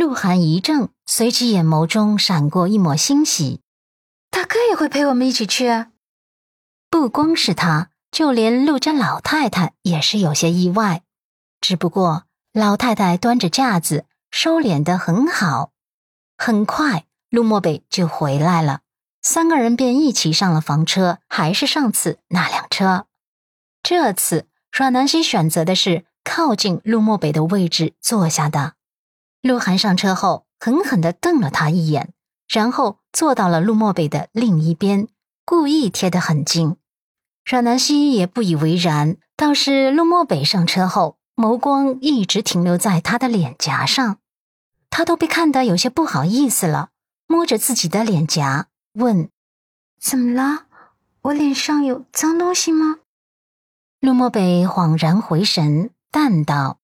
鹿晗一怔，随即眼眸中闪过一抹欣喜。大哥也会陪我们一起去啊？不光是他，就连陆家老太太也是有些意外。只不过老太太端着架子，收敛的很好。很快，陆漠北就回来了，三个人便一起上了房车，还是上次那辆车。这次阮南希选择的是靠近陆漠北的位置坐下的。鹿晗上车后，狠狠地瞪了他一眼，然后坐到了陆漠北的另一边，故意贴得很近。阮南希也不以为然，倒是陆漠北上车后，眸光一直停留在他的脸颊上，他都被看得有些不好意思了，摸着自己的脸颊问：“怎么了？我脸上有脏东西吗？”陆漠北恍然回神，淡道：“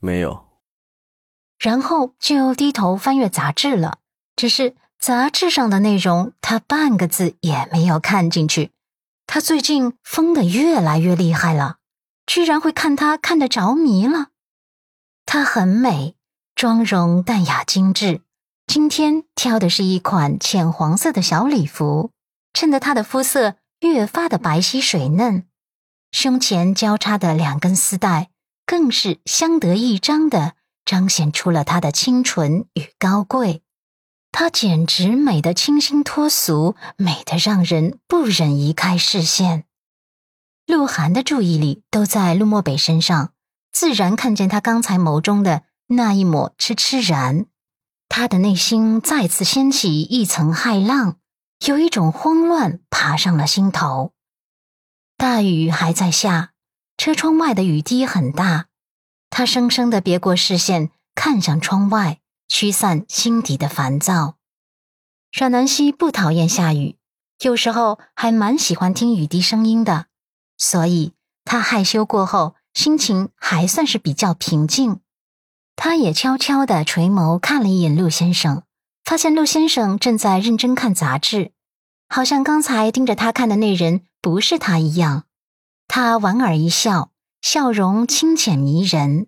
没有。”然后就低头翻阅杂志了，只是杂志上的内容他半个字也没有看进去。他最近疯得越来越厉害了，居然会看他看得着迷了。她很美，妆容淡雅精致，今天挑的是一款浅黄色的小礼服，衬得她的肤色越发的白皙水嫩。胸前交叉的两根丝带更是相得益彰的。彰显出了她的清纯与高贵，她简直美得清新脱俗，美得让人不忍移开视线。鹿晗的注意力都在陆漠北身上，自然看见他刚才眸中的那一抹痴痴然，他的内心再次掀起一层骇浪，有一种慌乱爬上了心头。大雨还在下，车窗外的雨滴很大。他生生的别过视线，看向窗外，驱散心底的烦躁。阮南希不讨厌下雨，有时候还蛮喜欢听雨滴声音的，所以他害羞过后，心情还算是比较平静。他也悄悄的垂眸看了一眼陆先生，发现陆先生正在认真看杂志，好像刚才盯着他看的那人不是他一样。他莞尔一笑。笑容清浅迷人，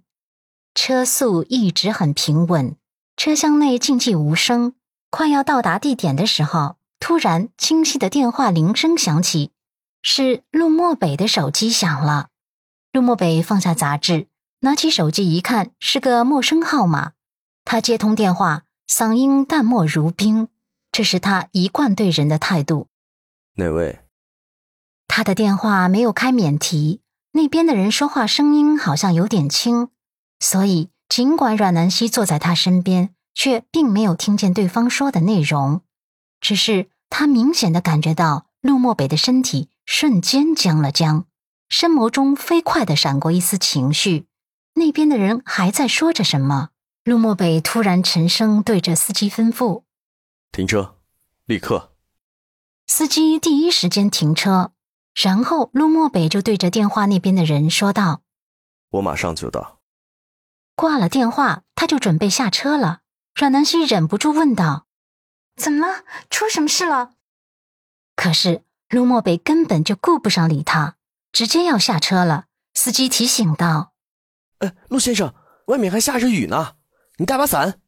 车速一直很平稳，车厢内静寂无声。快要到达地点的时候，突然清晰的电话铃声响起，是陆漠北的手机响了。陆漠北放下杂志，拿起手机一看，是个陌生号码。他接通电话，嗓音淡漠如冰，这是他一贯对人的态度。哪位？他的电话没有开免提。那边的人说话声音好像有点轻，所以尽管阮南希坐在他身边，却并没有听见对方说的内容。只是他明显的感觉到陆漠北的身体瞬间僵了僵，深眸中飞快的闪过一丝情绪。那边的人还在说着什么？陆漠北突然沉声对着司机吩咐：“停车，立刻！”司机第一时间停车。然后，陆漠北就对着电话那边的人说道：“我马上就到。”挂了电话，他就准备下车了。阮南希忍不住问道：“怎么了？出什么事了？”可是陆漠北根本就顾不上理他，直接要下车了。司机提醒道：“呃，陆先生，外面还下着雨呢，你带把伞。”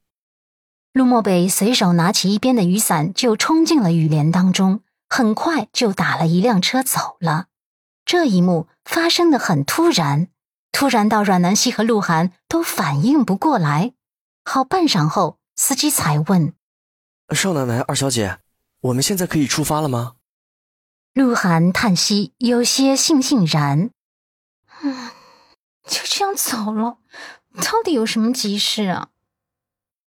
陆漠北随手拿起一边的雨伞，就冲进了雨帘当中。很快就打了一辆车走了，这一幕发生的很突然，突然到阮南希和鹿晗都反应不过来。好半晌后，司机才问：“少奶奶、二小姐，我们现在可以出发了吗？”鹿晗叹息，有些悻悻然：“嗯，就这样走了，到底有什么急事啊？”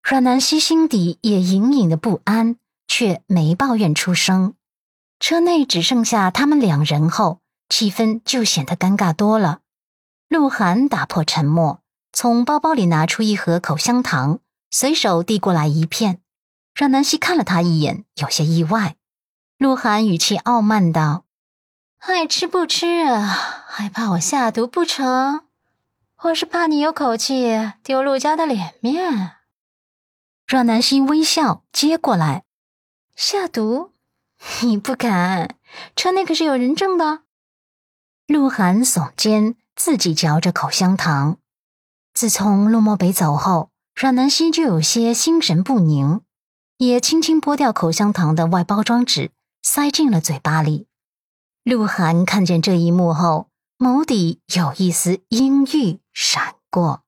阮南希心底也隐隐的不安，却没抱怨出声。车内只剩下他们两人后，气氛就显得尴尬多了。鹿晗打破沉默，从包包里拿出一盒口香糖，随手递过来一片。让南希看了他一眼，有些意外。鹿晗语气傲慢道：“爱吃不吃啊？还怕我下毒不成？我是怕你有口气，丢陆家的脸面。”让南希微笑接过来，下毒。你不敢，车内可是有人证的。鹿晗耸肩，自己嚼着口香糖。自从陆漠北走后，阮南希就有些心神不宁，也轻轻剥掉口香糖的外包装纸，塞进了嘴巴里。鹿晗看见这一幕后，眸底有一丝阴郁闪过。